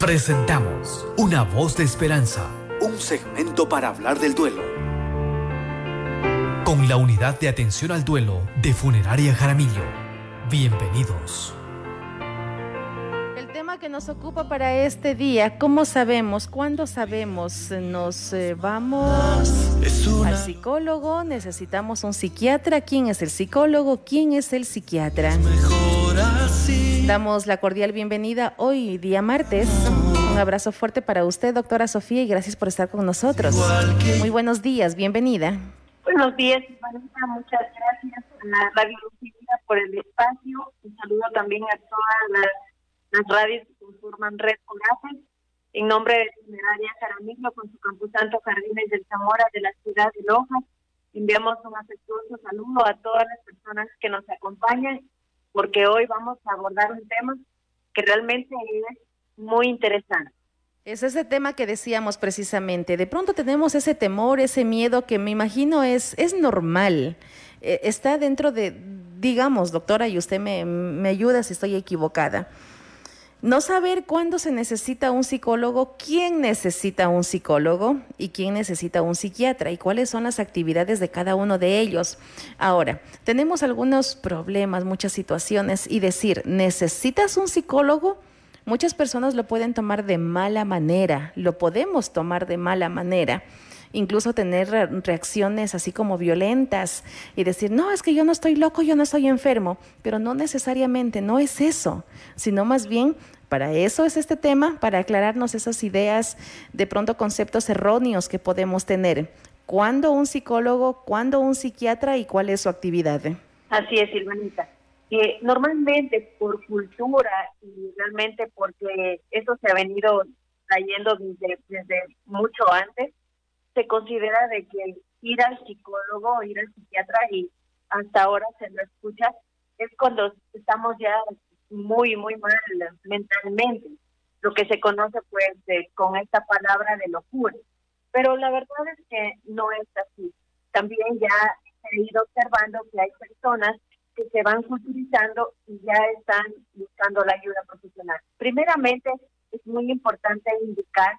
Presentamos Una voz de esperanza, un segmento para hablar del duelo. Con la unidad de atención al duelo de Funeraria Jaramillo. Bienvenidos. El tema que nos ocupa para este día, ¿cómo sabemos? ¿Cuándo sabemos? ¿Nos eh, vamos al psicólogo? ¿Necesitamos un psiquiatra? ¿Quién es el psicólogo? ¿Quién es el psiquiatra? Damos la cordial bienvenida hoy, día martes. Un abrazo fuerte para usted, doctora Sofía, y gracias por estar con nosotros. Muy buenos días, bienvenida. Buenos días, Vanessa. Muchas gracias a la Radio por el espacio. Un saludo también a todas las, radios que conforman Red Coraje. En nombre de Funeraria Jaramillo, con su Santo Jardines del Zamora de la ciudad de Loja, enviamos un afectuoso saludo a todas las personas que nos acompañan porque hoy vamos a abordar un tema que realmente es muy interesante. Es ese tema que decíamos precisamente. De pronto tenemos ese temor, ese miedo que me imagino es, es normal. Eh, está dentro de, digamos, doctora, y usted me, me ayuda si estoy equivocada no saber cuándo se necesita un psicólogo, quién necesita un psicólogo y quién necesita un psiquiatra y cuáles son las actividades de cada uno de ellos. Ahora, tenemos algunos problemas, muchas situaciones y decir, ¿necesitas un psicólogo? Muchas personas lo pueden tomar de mala manera, lo podemos tomar de mala manera incluso tener reacciones así como violentas y decir, no, es que yo no estoy loco, yo no estoy enfermo, pero no necesariamente, no es eso, sino más bien para eso es este tema, para aclararnos esas ideas, de pronto conceptos erróneos que podemos tener. ¿Cuándo un psicólogo, cuándo un psiquiatra y cuál es su actividad? Así es, Silvanita. Normalmente por cultura y realmente porque eso se ha venido trayendo desde mucho antes, se considera de que ir al psicólogo, ir al psiquiatra y hasta ahora se lo escucha, es cuando estamos ya muy, muy mal mentalmente, lo que se conoce pues con esta palabra de locura. Pero la verdad es que no es así. También ya he ido observando que hay personas que se van culturizando y ya están buscando la ayuda profesional. Primeramente, es muy importante indicar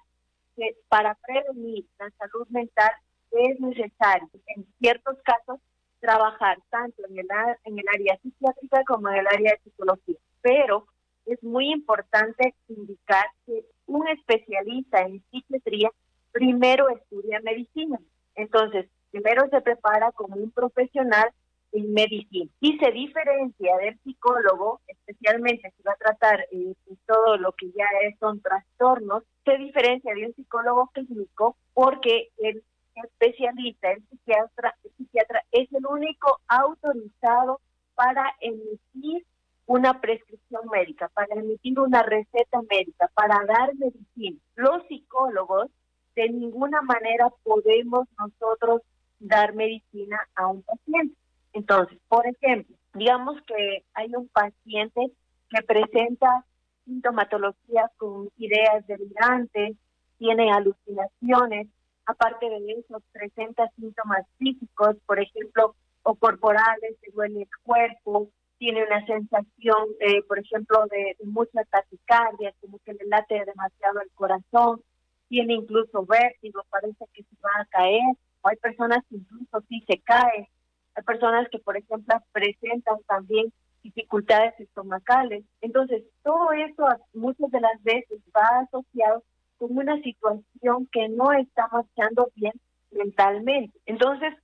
que para prevenir la salud mental es necesario, en ciertos casos, trabajar tanto en el, en el área psiquiátrica como en el área de psicología. Pero es muy importante indicar que un especialista en psiquiatría primero estudia medicina. Entonces, primero se prepara como un profesional en medicina y se diferencia del psicólogo, especialmente si va a tratar eh, todo lo que ya son trastornos, se diferencia de un psicólogo clínico porque el especialista, el psiquiatra, el psiquiatra es el único autorizado para emitir una prescripción médica, para emitir una receta médica, para dar medicina. Los psicólogos de ninguna manera podemos nosotros dar medicina a un paciente. Entonces, por ejemplo, digamos que hay un paciente que presenta sintomatología con ideas delirantes, tiene alucinaciones, aparte de eso presenta síntomas físicos, por ejemplo, o corporales, se duele el cuerpo, tiene una sensación, eh, por ejemplo, de, mucha taquicardia, como que le late demasiado el corazón, tiene incluso vértigo, parece que se va a caer, o hay personas que incluso sí se caen, hay personas que, por ejemplo, presentan también dificultades estomacales. Entonces, todo eso muchas de las veces va asociado con una situación que no está marchando bien mentalmente. Entonces,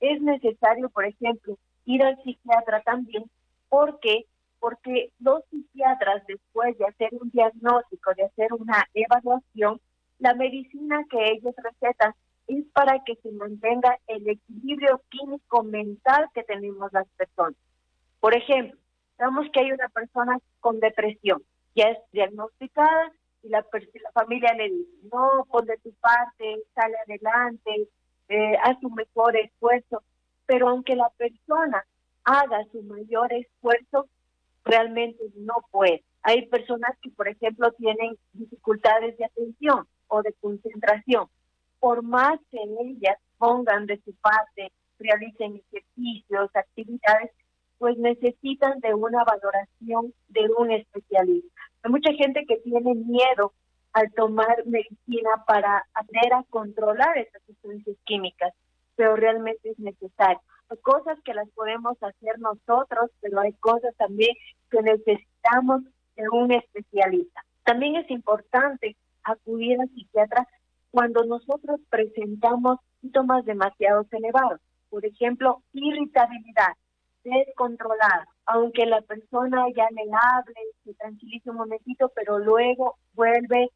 es necesario, por ejemplo, ir al psiquiatra también. ¿Por qué? Porque los psiquiatras, después de hacer un diagnóstico, de hacer una evaluación, la medicina que ellos recetan es para que se mantenga el equilibrio químico mental que tenemos las personas. Por ejemplo, vemos que hay una persona con depresión, ya es diagnosticada y la, la familia le dice, no, pon de tu parte, sale adelante, eh, haz un mejor esfuerzo, pero aunque la persona haga su mayor esfuerzo, realmente no puede. Hay personas que, por ejemplo, tienen dificultades de atención o de concentración por más que ellas pongan de su parte, realicen ejercicios, actividades, pues necesitan de una valoración de un especialista. Hay mucha gente que tiene miedo al tomar medicina para aprender a controlar esas sustancias químicas, pero realmente es necesario. Hay cosas que las podemos hacer nosotros, pero hay cosas también que necesitamos de un especialista. También es importante acudir al psiquiatra cuando nosotros presentamos síntomas demasiado elevados. Por ejemplo, irritabilidad, descontrolada, aunque la persona ya le hable, se tranquilice un momentito, pero luego vuelve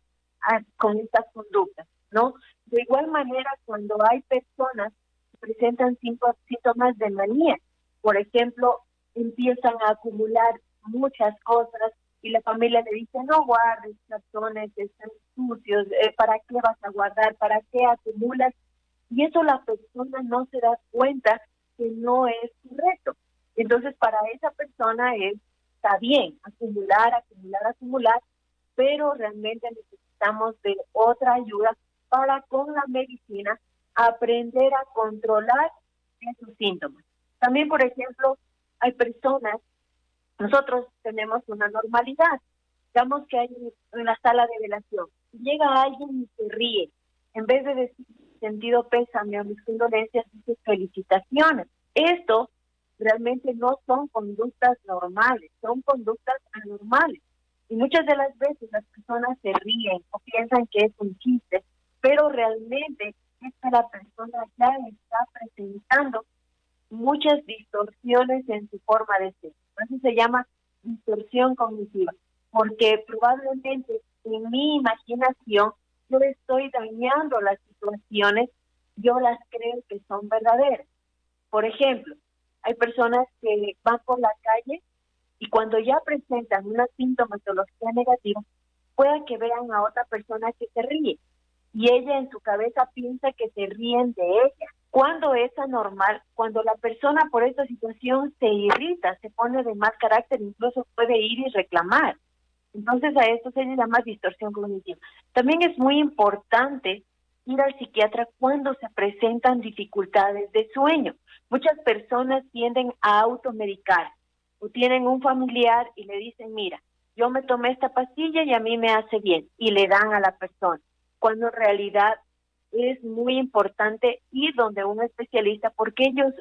con estas conductas, ¿no? De igual manera, cuando hay personas que presentan síntomas de manía, por ejemplo, empiezan a acumular muchas cosas y la familia le dice, no guardes cartones, están sucios, eh, ¿para qué vas a guardar? ¿Para qué acumulas? Y eso la persona no se da cuenta que no es correcto. Entonces, para esa persona es, está bien, acumular, acumular, acumular, pero realmente necesitamos de otra ayuda para con la medicina aprender a controlar esos síntomas. También, por ejemplo, hay personas, nosotros tenemos una normalidad, digamos que hay una sala de velación, llega alguien y se ríe, en vez de decir sentido pésame o mis condolencias, dice felicitaciones. Esto realmente no son conductas normales, son conductas anormales. Y muchas de las veces las personas se ríen o piensan que es un chiste, pero realmente es que la persona ya está presentando muchas distorsiones en su forma de ser. Eso se llama distorsión cognitiva, porque probablemente en mi imaginación yo estoy dañando las situaciones, yo las creo que son verdaderas. Por ejemplo, hay personas que van por la calle y cuando ya presentan una sintomatología negativa, pueden que vean a otra persona que se ríe y ella en su cabeza piensa que se ríen de ella. Cuando es anormal, cuando la persona por esta situación se irrita, se pone de mal carácter, incluso puede ir y reclamar. Entonces a esto se le llama distorsión cognitiva. También es muy importante ir al psiquiatra cuando se presentan dificultades de sueño. Muchas personas tienden a automedicar o tienen un familiar y le dicen, mira, yo me tomé esta pastilla y a mí me hace bien, y le dan a la persona, cuando en realidad es muy importante ir donde un especialista porque ellos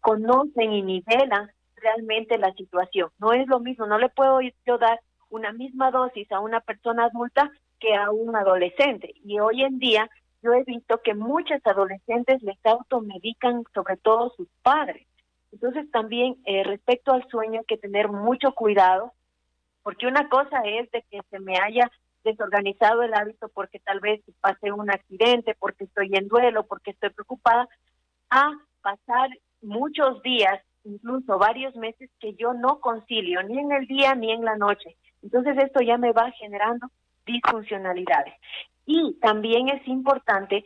conocen y nivelan realmente la situación. No es lo mismo, no le puedo yo dar una misma dosis a una persona adulta que a un adolescente. Y hoy en día yo he visto que muchos adolescentes les automedican, sobre todo sus padres. Entonces también eh, respecto al sueño hay que tener mucho cuidado, porque una cosa es de que se me haya desorganizado el hábito porque tal vez pasé un accidente, porque estoy en duelo, porque estoy preocupada, a pasar muchos días, incluso varios meses que yo no concilio ni en el día ni en la noche. Entonces esto ya me va generando disfuncionalidades. Y también es importante,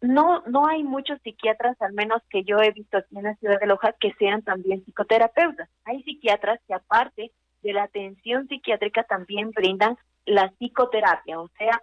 no, no hay muchos psiquiatras, al menos que yo he visto aquí en la ciudad de Loja, que sean también psicoterapeutas. Hay psiquiatras que aparte de la atención psiquiátrica también brindan la psicoterapia, o sea,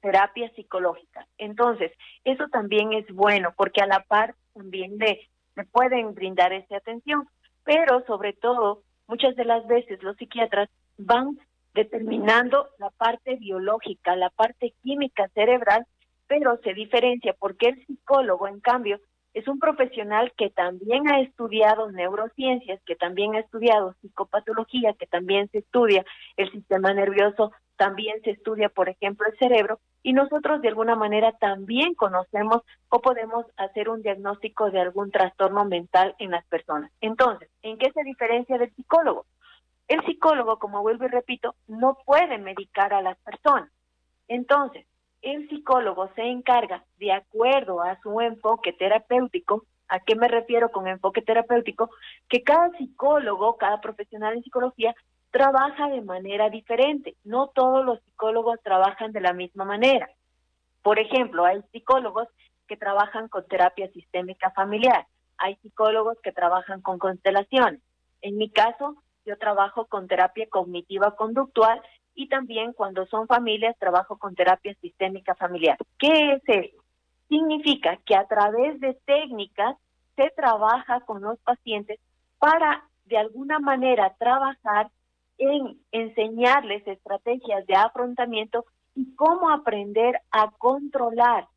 terapia psicológica. Entonces, eso también es bueno porque a la par también le, le pueden brindar esa atención, pero sobre todo, muchas de las veces los psiquiatras van determinando la parte biológica, la parte química cerebral, pero se diferencia porque el psicólogo, en cambio, es un profesional que también ha estudiado neurociencias, que también ha estudiado psicopatología, que también se estudia el sistema nervioso, también se estudia, por ejemplo, el cerebro, y nosotros de alguna manera también conocemos o podemos hacer un diagnóstico de algún trastorno mental en las personas. Entonces, ¿en qué se diferencia del psicólogo? El psicólogo, como vuelvo y repito, no puede medicar a las personas. Entonces, el psicólogo se encarga, de acuerdo a su enfoque terapéutico, ¿a qué me refiero con enfoque terapéutico? Que cada psicólogo, cada profesional en psicología, trabaja de manera diferente. No todos los psicólogos trabajan de la misma manera. Por ejemplo, hay psicólogos que trabajan con terapia sistémica familiar, hay psicólogos que trabajan con constelaciones. En mi caso, yo trabajo con terapia cognitiva conductual y también cuando son familias trabajo con terapia sistémica familiar. ¿Qué es eso? Significa que a través de técnicas se trabaja con los pacientes para de alguna manera trabajar en enseñarles estrategias de afrontamiento y cómo aprender a controlar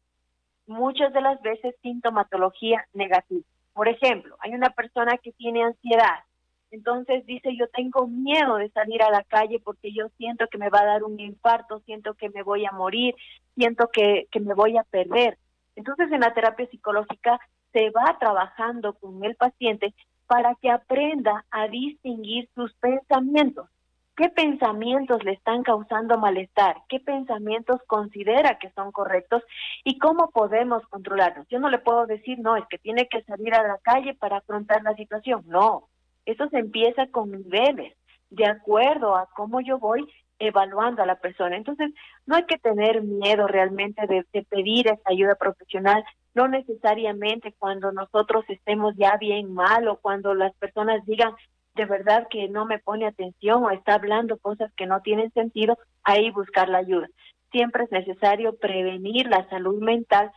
muchas de las veces sintomatología negativa. Por ejemplo, hay una persona que tiene ansiedad, entonces dice yo tengo miedo de salir a la calle porque yo siento que me va a dar un infarto, siento que me voy a morir, siento que, que me voy a perder. Entonces en la terapia psicológica se va trabajando con el paciente para que aprenda a distinguir sus pensamientos. ¿Qué pensamientos le están causando malestar? ¿Qué pensamientos considera que son correctos? ¿Y cómo podemos controlarlos? Yo no le puedo decir, no, es que tiene que salir a la calle para afrontar la situación. No, eso se empieza con niveles, de acuerdo a cómo yo voy evaluando a la persona. Entonces, no hay que tener miedo realmente de, pedir esa ayuda profesional, no necesariamente cuando nosotros estemos ya bien mal o cuando las personas digan de verdad que no me pone atención o está hablando cosas que no tienen sentido, ahí buscar la ayuda. Siempre es necesario prevenir la salud mental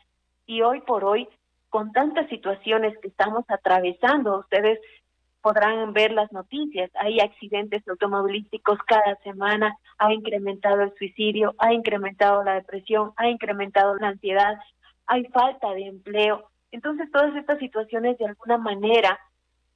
y hoy por hoy, con tantas situaciones que estamos atravesando, ustedes podrán ver las noticias. Hay accidentes automovilísticos cada semana, ha incrementado el suicidio, ha incrementado la depresión, ha incrementado la ansiedad, hay falta de empleo. Entonces todas estas situaciones de alguna manera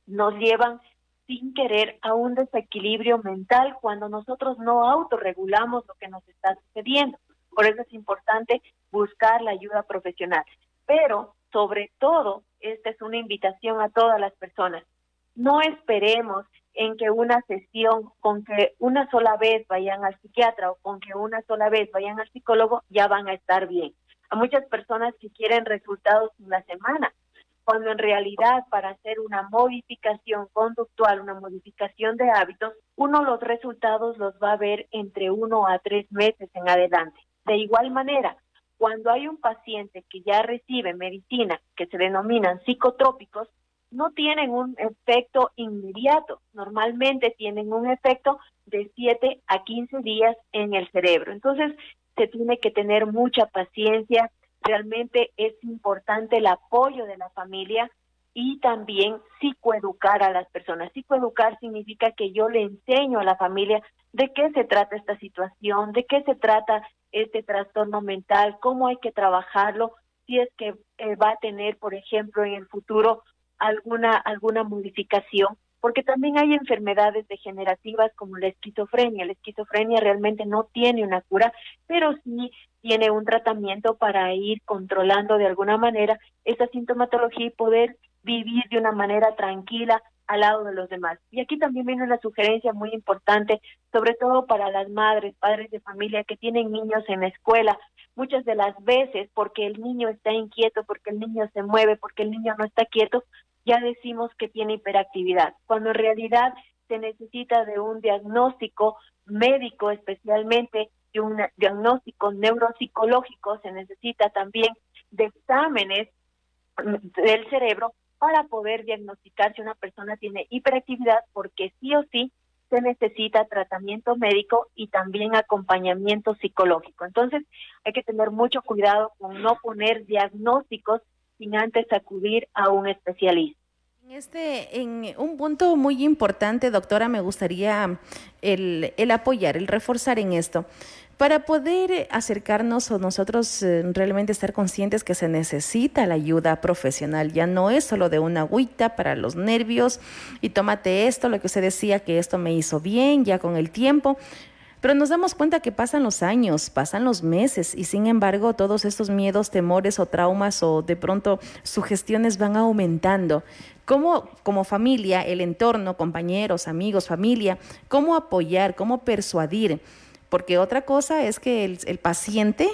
nos llevan sin querer a un desequilibrio mental cuando nosotros no autorregulamos lo que nos está sucediendo. Por eso es importante buscar la ayuda profesional. Pero sobre todo, esta es una invitación a todas las personas no esperemos en que una sesión, con que una sola vez vayan al psiquiatra o con que una sola vez vayan al psicólogo, ya van a estar bien. A muchas personas que quieren resultados en la semana, cuando en realidad para hacer una modificación conductual, una modificación de hábitos, uno los resultados los va a ver entre uno a tres meses en adelante. De igual manera, cuando hay un paciente que ya recibe medicina que se denominan psicotrópicos, no tienen un efecto inmediato, normalmente tienen un efecto de 7 a 15 días en el cerebro. Entonces, se tiene que tener mucha paciencia, realmente es importante el apoyo de la familia y también psicoeducar a las personas. Psicoeducar significa que yo le enseño a la familia de qué se trata esta situación, de qué se trata este trastorno mental, cómo hay que trabajarlo, si es que eh, va a tener, por ejemplo, en el futuro alguna, alguna modificación, porque también hay enfermedades degenerativas como la esquizofrenia. La esquizofrenia realmente no tiene una cura, pero sí tiene un tratamiento para ir controlando de alguna manera esa sintomatología y poder vivir de una manera tranquila al lado de los demás. Y aquí también viene una sugerencia muy importante, sobre todo para las madres, padres de familia que tienen niños en la escuela. Muchas de las veces, porque el niño está inquieto, porque el niño se mueve, porque el niño no está quieto, ya decimos que tiene hiperactividad, cuando en realidad se necesita de un diagnóstico médico, especialmente de un diagnóstico neuropsicológico, se necesita también de exámenes del cerebro para poder diagnosticar si una persona tiene hiperactividad, porque sí o sí se necesita tratamiento médico y también acompañamiento psicológico. Entonces, hay que tener mucho cuidado con no poner diagnósticos sin antes acudir a un especialista. En este, en un punto muy importante, doctora, me gustaría el, el apoyar, el reforzar en esto. Para poder acercarnos o nosotros eh, realmente estar conscientes que se necesita la ayuda profesional, ya no es solo de una agüita para los nervios y tómate esto, lo que usted decía que esto me hizo bien ya con el tiempo, pero nos damos cuenta que pasan los años, pasan los meses y sin embargo todos estos miedos, temores o traumas o de pronto sugestiones van aumentando. ¿Cómo como familia, el entorno, compañeros, amigos, familia, cómo apoyar, cómo persuadir? Porque otra cosa es que el, paciente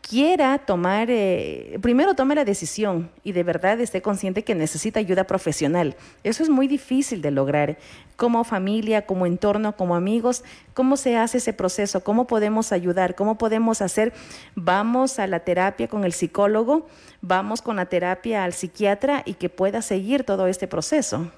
quiera tomar, eh, primero tome la decisión y de verdad esté consciente que necesita ayuda profesional. Eso es muy difícil de lograr. Como familia, como entorno, como amigos, ¿cómo se hace ese proceso? ¿Cómo podemos ayudar? ¿Cómo podemos hacer? Vamos a la terapia con el psicólogo, vamos con la terapia al psiquiatra y que pueda seguir todo este proceso.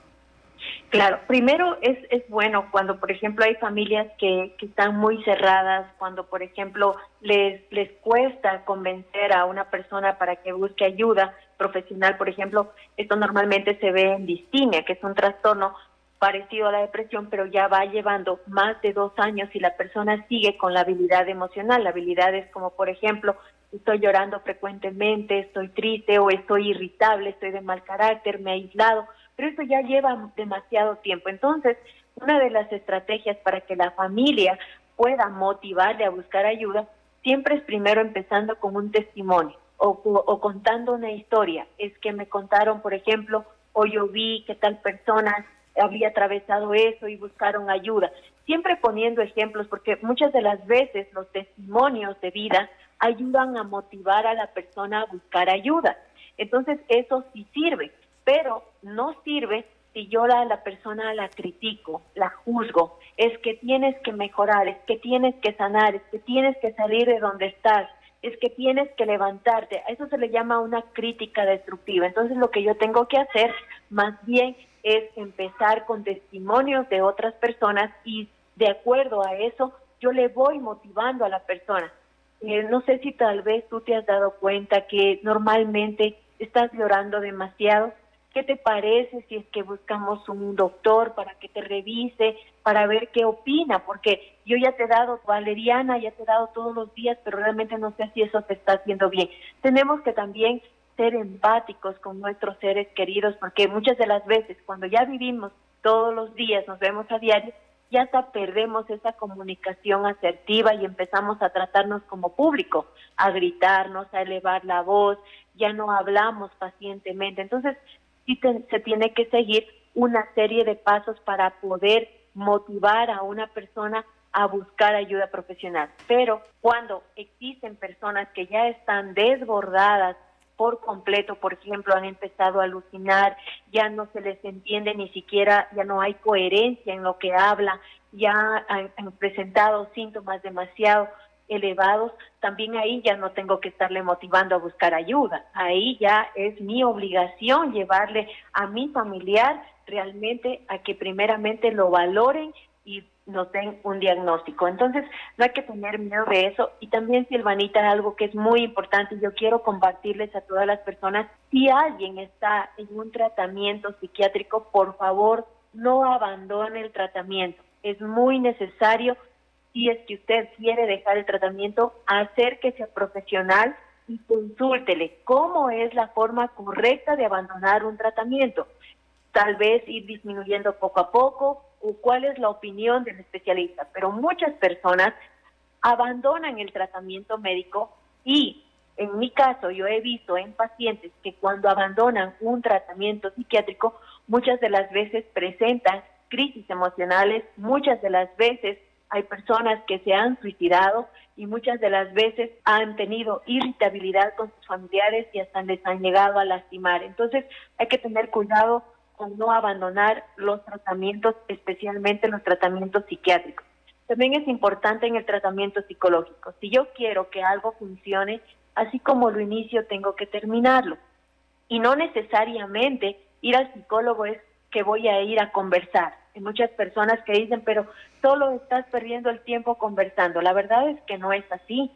Claro, primero es, es bueno cuando, por ejemplo, hay familias que, que están muy cerradas, cuando, por ejemplo, les, les cuesta convencer a una persona para que busque ayuda profesional, por ejemplo, esto normalmente se ve en distimia, que es un trastorno parecido a la depresión, pero ya va llevando más de dos años y la persona sigue con la habilidad emocional. La habilidad es como, por ejemplo, estoy llorando frecuentemente, estoy triste o estoy irritable, estoy de mal carácter, me he aislado, pero eso ya lleva demasiado tiempo. Entonces, una de las estrategias para que la familia pueda motivarle a buscar ayuda siempre es primero empezando con un testimonio o, o contando una historia. Es que me contaron, por ejemplo, o yo vi que tal persona había atravesado eso y buscaron ayuda. Siempre poniendo ejemplos, porque muchas de las veces los testimonios de vida ayudan a motivar a la persona a buscar ayuda. Entonces, eso sí sirve, pero no sirve si yo a la persona la critico, la juzgo, es que tienes que mejorar, es que tienes que sanar, es que tienes que salir de donde estás, es que tienes que levantarte. A eso se le llama una crítica destructiva. Entonces lo que yo tengo que hacer más bien es empezar con testimonios de otras personas y de acuerdo a eso yo le voy motivando a la persona. Eh, no sé si tal vez tú te has dado cuenta que normalmente estás llorando demasiado. ¿Qué te parece si es que buscamos un doctor para que te revise, para ver qué opina? Porque yo ya te he dado valeriana, ya te he dado todos los días, pero realmente no sé si eso te está haciendo bien. Tenemos que también ser empáticos con nuestros seres queridos, porque muchas de las veces cuando ya vivimos todos los días, nos vemos a diario, ya hasta perdemos esa comunicación asertiva y empezamos a tratarnos como público, a gritarnos, a elevar la voz, ya no hablamos pacientemente. Entonces, sí se tiene que seguir una serie de pasos para poder motivar a una persona a buscar ayuda profesional. Pero cuando existen personas que ya están desbordadas por completo, por ejemplo, han empezado a alucinar, ya no se les entiende ni siquiera, ya no hay coherencia en lo que hablan, ya han, presentado síntomas demasiado elevados, también ahí ya no tengo que estarle motivando a buscar ayuda. Ahí ya es mi obligación llevarle a mi familiar realmente a que primeramente lo valoren y nos den un diagnóstico. Entonces, no hay que tener miedo de eso. Y también, Silvanita, algo que es muy importante, yo quiero compartirles a todas las personas, si alguien está en un tratamiento psiquiátrico, por favor, no abandone el tratamiento. Es muy necesario, si es que usted quiere dejar el tratamiento, acérquese a profesional y consúltele cómo es la forma correcta de abandonar un tratamiento. Tal vez ir disminuyendo poco a poco cuál es la opinión del especialista, pero muchas personas abandonan el tratamiento médico y en mi caso yo he visto en pacientes que cuando abandonan un tratamiento psiquiátrico muchas de las veces presentan crisis emocionales, muchas de las veces hay personas que se han suicidado y muchas de las veces han tenido irritabilidad con sus familiares y hasta les han llegado a lastimar. Entonces hay que tener cuidado con no abandonar los tratamientos, especialmente los tratamientos psiquiátricos. También es importante en el tratamiento psicológico. Si yo quiero que algo funcione, así como lo inicio, tengo que terminarlo. Y no necesariamente ir al psicólogo es que voy a ir a conversar. Hay muchas personas que dicen, pero solo estás perdiendo el tiempo conversando. La verdad es que no es así.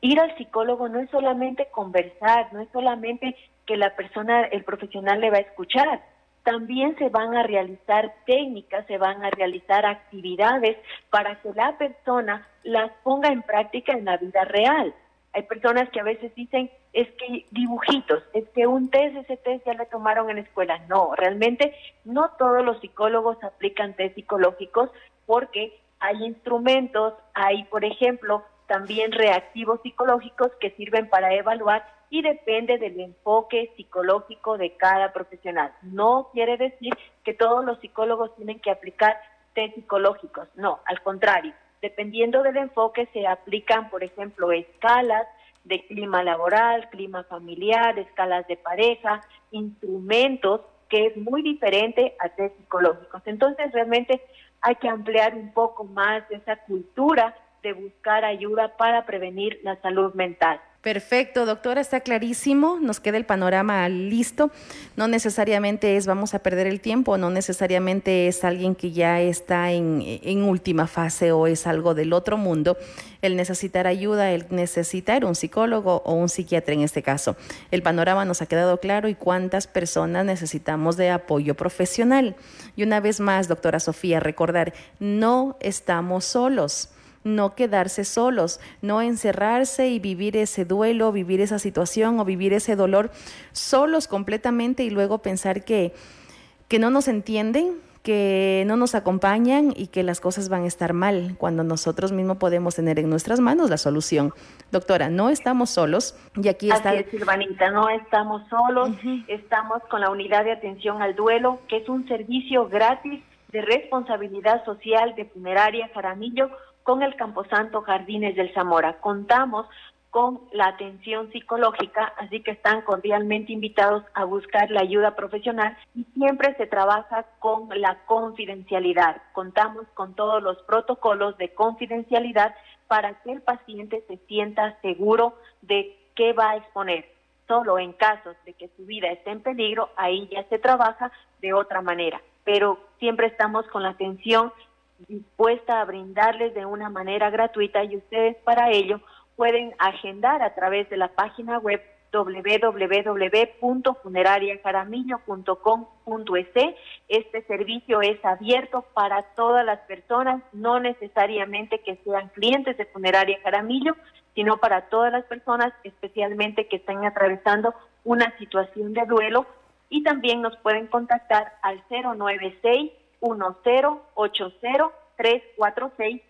Ir al psicólogo no es solamente conversar, no es solamente que la persona, el profesional le va a escuchar también se van a realizar técnicas, se van a realizar actividades para que la persona las ponga en práctica en la vida real. Hay personas que a veces dicen, es que dibujitos, es que un test, ese test ya le tomaron en la escuela. No, realmente no todos los psicólogos aplican test psicológicos porque hay instrumentos, hay, por ejemplo, también reactivos psicológicos que sirven para evaluar y depende del enfoque psicológico de cada profesional. No quiere decir que todos los psicólogos tienen que aplicar test psicológicos, no, al contrario, dependiendo del enfoque se aplican, por ejemplo, escalas de clima laboral, clima familiar, escalas de pareja, instrumentos que es muy diferente a test psicológicos. Entonces, realmente hay que ampliar un poco más esa cultura de buscar ayuda para prevenir la salud mental. Perfecto, doctora, está clarísimo, nos queda el panorama listo. No necesariamente es vamos a perder el tiempo, no necesariamente es alguien que ya está en, en última fase o es algo del otro mundo el necesitar ayuda, el necesitar un psicólogo o un psiquiatra en este caso. El panorama nos ha quedado claro y cuántas personas necesitamos de apoyo profesional. Y una vez más, doctora Sofía, recordar, no estamos solos no quedarse solos, no encerrarse y vivir ese duelo, vivir esa situación o vivir ese dolor solos completamente y luego pensar que, que no nos entienden, que no nos acompañan y que las cosas van a estar mal cuando nosotros mismos podemos tener en nuestras manos la solución. Doctora, no estamos solos y aquí está. Así es, Silvanita, no estamos solos, estamos con la unidad de atención al duelo, que es un servicio gratis de responsabilidad social de Funeraria Jaramillo con el Camposanto Jardines del Zamora. Contamos con la atención psicológica, así que están cordialmente invitados a buscar la ayuda profesional y siempre se trabaja con la confidencialidad. Contamos con todos los protocolos de confidencialidad para que el paciente se sienta seguro de qué va a exponer. Solo en casos de que su vida esté en peligro, ahí ya se trabaja de otra manera. Pero siempre estamos con la atención dispuesta a brindarles de una manera gratuita y ustedes para ello pueden agendar a través de la página web www.funerariacaramillo.com.es. Este servicio es abierto para todas las personas, no necesariamente que sean clientes de Funeraria Caramillo, sino para todas las personas, especialmente que estén atravesando una situación de duelo. Y también nos pueden contactar al 096 1080-346.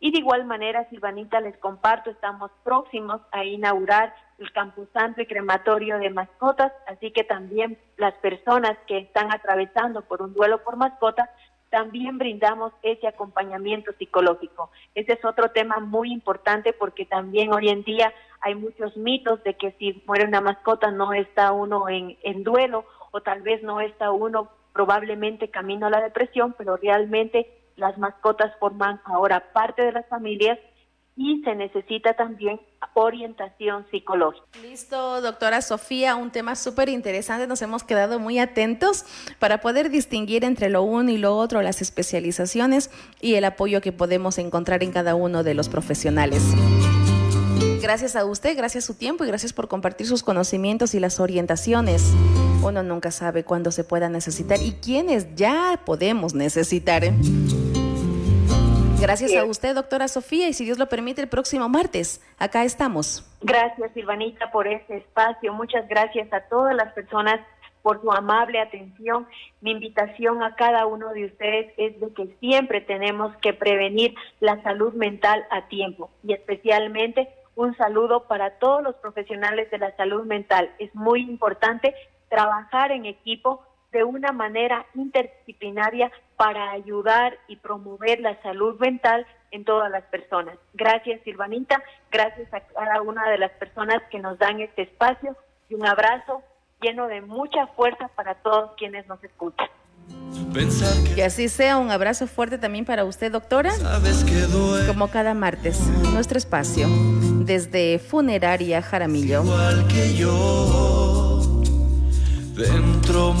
Y de igual manera, Silvanita, les comparto, estamos próximos a inaugurar el Campusante y Crematorio de Mascotas, así que también las personas que están atravesando por un duelo por mascota, también brindamos ese acompañamiento psicológico. Ese es otro tema muy importante porque también hoy en día hay muchos mitos de que si muere una mascota no está uno en duelo o tal vez no está uno probablemente camino a la depresión, pero realmente las mascotas forman ahora parte de las familias y se necesita también orientación psicológica. Listo, doctora Sofía, un tema súper interesante. Nos hemos quedado muy atentos para poder distinguir entre lo uno y lo otro, las especializaciones y el apoyo que podemos encontrar en cada uno de los profesionales. Gracias a usted, gracias a su tiempo y gracias por compartir sus conocimientos y las orientaciones. Uno nunca sabe cuándo se pueda necesitar y quiénes ya podemos necesitar. ¿eh? Gracias a usted, doctora Sofía, y si Dios lo permite, el próximo martes, acá estamos. Gracias, Silvanita, por este espacio. Muchas gracias a todas las personas por su amable atención. Mi invitación a cada uno de ustedes es de que siempre tenemos que prevenir la salud mental a tiempo y especialmente un saludo para todos los profesionales de la salud mental. Es muy importante trabajar en equipo de una manera interdisciplinaria para ayudar y promover la salud mental en todas las personas. Gracias, Silvanita. Gracias a cada una de las personas que nos dan este espacio y un abrazo lleno de mucha fuerza para todos quienes nos escuchan. Que así sea, un abrazo fuerte también para usted, doctora. Como cada martes, nuestro espacio desde Funeraria Jaramillo. Igual que yo, dentro